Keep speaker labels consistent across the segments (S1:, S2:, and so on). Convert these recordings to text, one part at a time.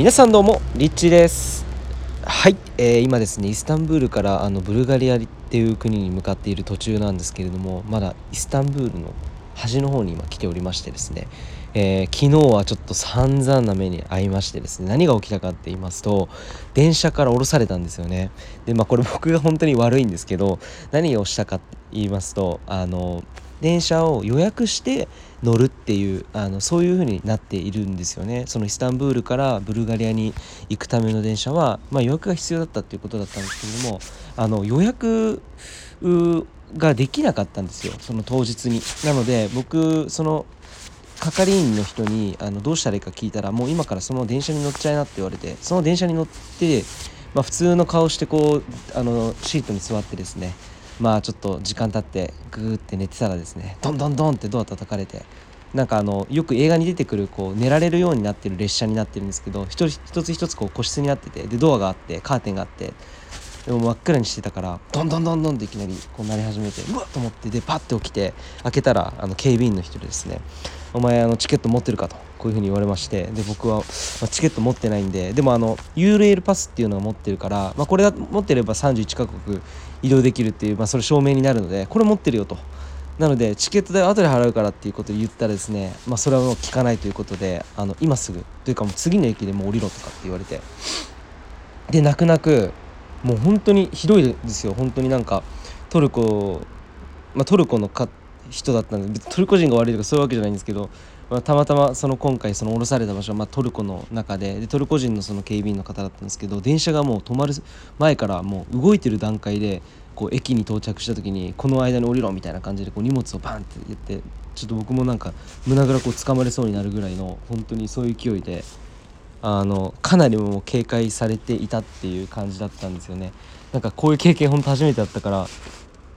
S1: 皆さんどうもリッチです。はい、えー、今ですねイスタンブールからあのブルガリアっていう国に向かっている途中なんですけれどもまだイスタンブールの端の方に今来ておりましてですね、えー、昨日はちょっと散々な目に遭いましてですね何が起きたかって言いますと電車から降ろされたんですよね。でまあこれ僕が本当に悪いんですけど何をしたかって言いますとあの電車を予約して乗るっていうあのそういう風になっているんですよねそのイスタンブールからブルガリアに行くための電車は、まあ、予約が必要だったっていうことだったんですけれどもあの予約ができなかったんですよその当日に。なので僕その係員の人にあのどうしたらいいか聞いたらもう今からその電車に乗っちゃいなって言われてその電車に乗って、まあ、普通の顔してこうあのシートに座ってですねまあちょっと時間経ってグーって寝てたらですねドンドンドンってドア叩かれてなんかあのよく映画に出てくるこう寝られるようになってる列車になってるんですけど一つ一つこう個室になっててでドアがあってカーテンがあってでも真っ暗にしてたからどんどんどんどんっていきなりこうなり始めてうわっと思ってでパッて起きて開けたらあの警備員の人でですね「お前あのチケット持ってるか?」とこういうふうに言われましてで僕は、まあ、チケット持ってないんででもあの URL パスっていうのは持ってるから、まあ、これが持ってれば31カ国移動できるっていう、まあ、それ証明になるのでこれ持ってるよと。なのでチケット代後で払うからっていうことを言ったらですね、まあ、それはもう聞かないということであの今すぐというかもう次の駅でもう降りろとかって言われてで泣く泣くもう本当にひどいですよ本当になんかトルコ、まあ、トルコのか人だったんでトルコ人が悪いとかそういうわけじゃないんですけど、まあ、たまたまその今回その降ろされた場所はまトルコの中ででトルコ人のその警備員の方だったんですけど電車がもう止まる前からもう動いてる段階でこう駅に到着した時にこの間に降りろみたいな感じでこう荷物をバンって言ってちょっと僕もなんか胸ぐらこう掴まれそうになるぐらいの本当にそういう勢いであのかなりもう警戒されていたっていう感じだったんですよね。なんかこういう経験ほんと初めてだったから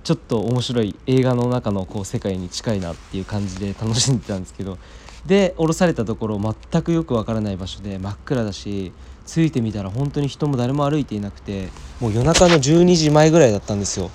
S1: ちょっと面白い映画の中のこう世界に近いなっていう感じで楽しんでたんですけどで降ろされたところ全くよくわからない場所で真っ暗だし着いてみたら本当に人も誰も歩いていなくてもう夜中の12時前ぐらいだったんですよ。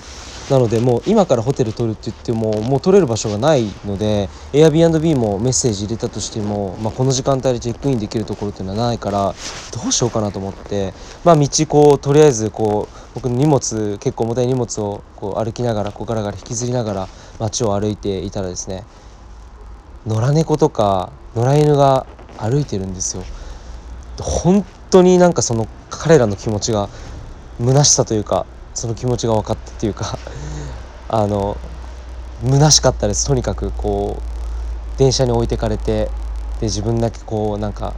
S1: なのでもう今からホテル取るって言ってももう取れる場所がないので Airbnb もメッセージ入れたとしても、まあ、この時間帯でチェックインできるところっていうのはないからどうしようかなと思ってまあ道こうとりあえずこう僕の荷物結構重たい荷物をこう歩きながらこうガラガラ引きずりながら街を歩いていたらですね野良猫とか野良犬が歩いてるんですよ。本当になんかその彼らの気持ちが虚しさというかその気持ちが分かったっていうか あの虚しかったですとにかくこう電車に置いてかれてで自分だけこうなんか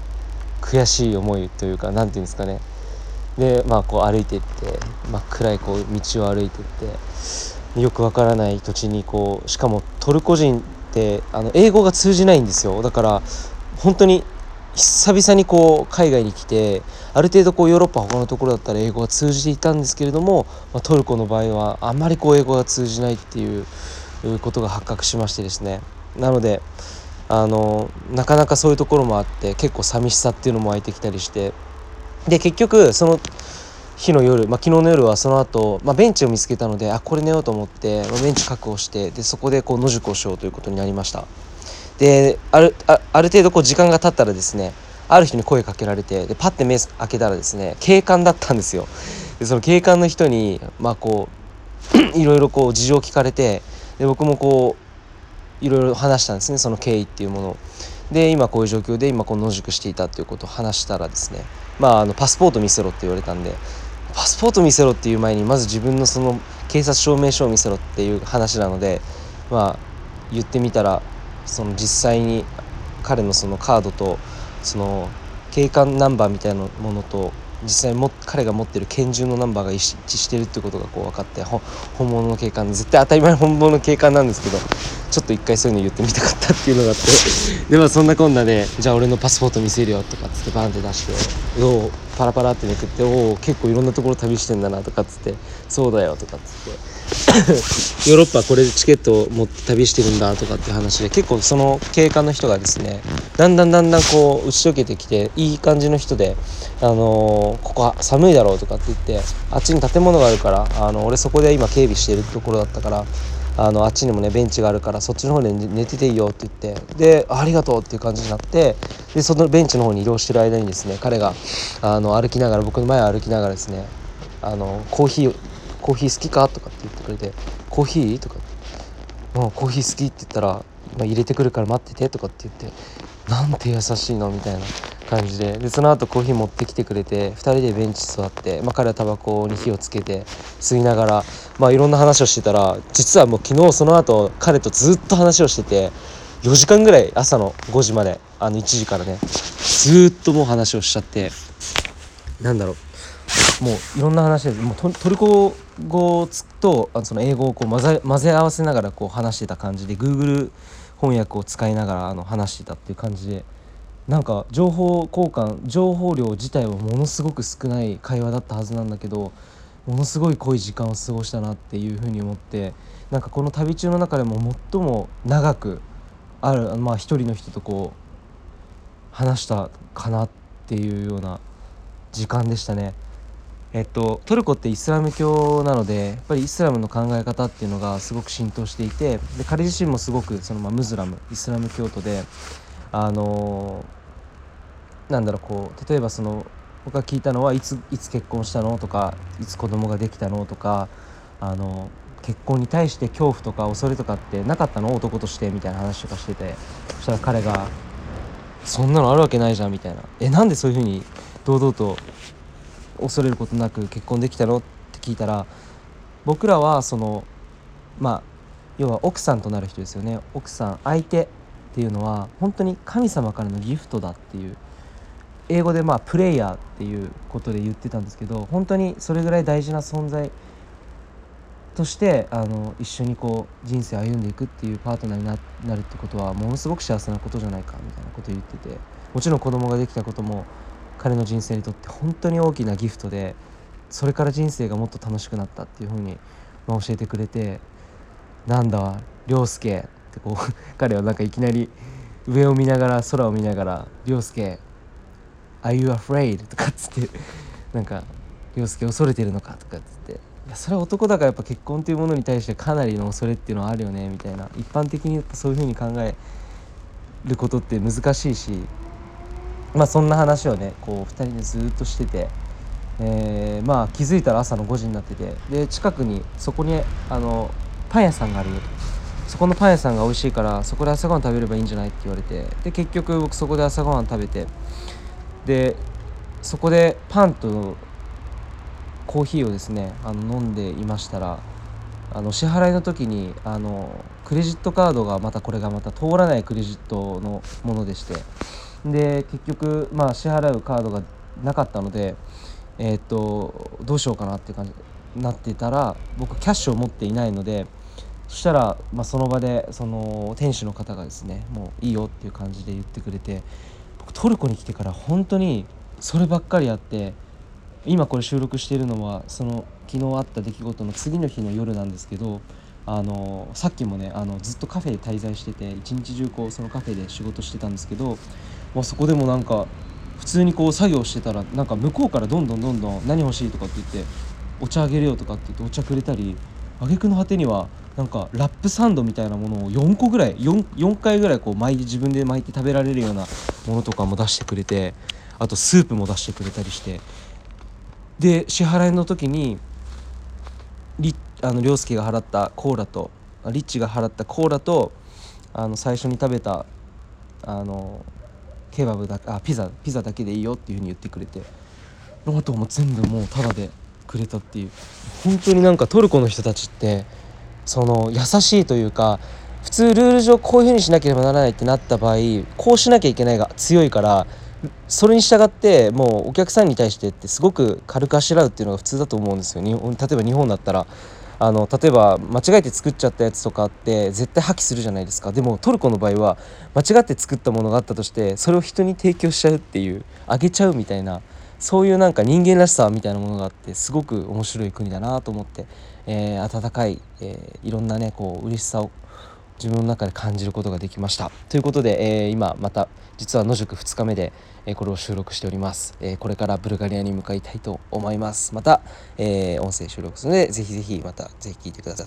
S1: 悔しい思いというか何て言うんですかねでまあこう歩いてって真っ暗いこう道を歩いてってよくわからない土地にこうしかもトルコ人ってあの英語が通じないんですよ。だから本当に久々にこう海外に来てある程度こうヨーロッパ他のところだったら英語が通じていたんですけれども、まあ、トルコの場合はあんまりこう英語が通じないっていうことが発覚しましてですね。なのであのなかなかそういうところもあって結構寂しさっていうのも湧いてきたりしてで結局その日の夜、まあ、昨日の夜はその後、まあベンチを見つけたのであこれ寝ようと思って、まあ、ベンチ確保してでそこでこう野宿をしようということになりました。であるあある程度こう時間が経ったらですねある人に声かけられてでパッて目開けたらですね警官だったんですよ。でその警官の人にまあこう いろいろこう事情を聞かれてで僕もこういろいろ話したんですねその経緯っていうものを。で今こういう状況で今こう野宿していたっていうことを話したらですねまああのパスポート見せろって言われたんでパスポート見せろっていう前にまず自分のその警察証明書を見せろっていう話なのでまあ言ってみたらその実際に彼のそのカードとその警官ナンバーみたいなものと実際も彼が持ってる拳銃のナンバーが一致してるってことがこう分かって本物の警官絶対当たり前の本物の警官なんですけどちょっと一回そういうの言ってみたかったっていうのがあって でもそんなこんなでじゃあ俺のパスポート見せるよとかっつってバンって出しておおパラパラってめくっておお結構いろんなところ旅してんだなとかっつってそうだよとかっつって。ヨーロッパこれでチケットを持って旅してるんだとかって話で結構その警官の人がですねだんだんだんだんこう打ち解けてきていい感じの人で「あのー、ここは寒いだろう」とかって言ってあっちに建物があるからあの俺そこで今警備してるところだったからあのあっちにもねベンチがあるからそっちの方で寝てていいよって言ってでありがとうっていう感じになってでそのベンチの方に移動してる間にですね彼があの歩きながら僕の前を歩きながらですねあのコーヒーコーヒー好きかとかって言ってくれてコーヒー？とかもうコーヒー好きって言ったら今入れてくるから待っててとかって言ってなんて優しいのみたいな。感じで。でその後コーヒー持ってきてくれて2人でベンチ座って、まあ、彼はタバコに火をつけて吸いながら、まあ、いろんな話をしてたら実はもう昨日その後彼とずっと話をしてて4時間ぐらい朝の5時まであの1時からねずっともう話をしちゃってなんだろう。もういろんな話でもうトルコ語とその英語をこう混ぜ混ぜ合わせながらこう話してた感じで Google 翻訳を使いながらあの話してたっていう感じで。なんか情報交換情報量自体はものすごく少ない会話だったはずなんだけどものすごい濃い時間を過ごしたなっていうふうに思ってなんかこの旅中の中でも最も長くあるまあ一人の人とこう話したかなっていうような時間でしたね。えっと、トルコってイスラム教なのでやっぱりイスラムの考え方っていうのがすごく浸透していてで彼自身もすごくその、まあ、ムズラムイスラム教徒であのなんだろうこう例えばその僕が聞いたのはいついつ結婚したのとかいつ子供ができたのとかあの結婚に対して恐怖とか恐れとかってなかったの？男としてみたいな話とかしてて。そしたら彼が「そんなのあるわけないじゃん」みたいな「えなんでそういうふうに堂々と恐れることなく結婚できたの?」って聞いたら僕らはそのまあ要は奥さんとなる人ですよね。奥さん相手っていうのは本当に神様からのギフトだっていう英語でまあプレイヤーっていうことで言ってたんですけど本当にそれぐらい大事な存在としてあの一緒にこう人生歩んでいくっていうパートナーになるってことはものすごく幸せなことじゃないかみたいなことを言っててもちろん子供ができたことも彼の人生にとって本当に大きなギフトでそれから人生がもっと楽しくなったっていうふうに、まあ、教えてくれてなんだ涼介ってこう彼はなんかいきなり上を見ながら空を見ながら「涼介 Are you afraid?」とかっつってなんか「涼介恐れてるのか?」とかっつって「いやそれは男だからやっぱ結婚っていうものに対してかなりの恐れっていうのはあるよね」みたいな一般的にやっぱそういうふうに考えることって難しいしまあそんな話をねこう2人でずっとしてて。えー、まあ気づいたら朝の5時になっててで近くにそこにあのパン屋さんがあるよとそこのパン屋さんが美味しいからそこで朝ごはん食べればいいんじゃないって言われてで結局僕そこで朝ごはん食べてでそこでパンとコーヒーをですねあの飲んでいましたらあの支払いの時にあのクレジットカードがまたこれがまた通らないクレジットのものでしてで結局まあ支払うカードがなかったのでえっ、とどうしようかなって感じになってたら僕キャッシュを持っていないのでそしたら、まあ、その場でその店主の方がですねもういいよっていう感じで言ってくれてトルコに来てから本当にそればっかりあって今これ収録しているのはその昨日あった出来事の次の日の夜なんですけどあのさっきもねあのずっとカフェで滞在してて一日中こうそのカフェで仕事してたんですけど、まあ、そこでもなんか普通にこう作業してたらなんか向こうからどんどんどんどん何欲しいとかって言ってお茶あげるよとかって言ってお茶くれたり挙句の果てにはなんかラップサンドみたいなものを4個ぐらい 4, 4回ぐらいこう巻いて自分で巻いて食べられるようなものとかも出してくれてあとスープも出してくれたりして。で支払いの時にリあの涼介が払ったコーラとリッチが払ったコーラとあの最初に食べたあのケバブだあピザピザだけでいいよっていうふうに言ってくれてあとも全部もうタダでくれたっていう。本当になんかトルコの人たちってその優しいというか普通ルール上こういうふうにしなければならないってなった場合こうしなきゃいけないが強いからそれに従ってもうお客さんに対してってすごく軽くあしらうっていうのが普通だと思うんですよ。例えば日本だったらあの例えば間違えて作っちゃったやつとかって絶対破棄するじゃないですか。でもトルコの場合は間違って作ったものがあったとしてそれを人に提供しちゃうっていうあげちゃうみたいなそういうなんか人間らしさみたいなものがあってすごく面白い国だなと思って、えー、温かい、えー、いろんなねこう嬉しさを自分の中で感じることができました。ということで、えー、今また実は野宿2日目で、えー、これを収録しております、えー、これからブルガリアに向かいたいと思います。また、え音声収録するのでぜひぜひまたぜひ聞いてください。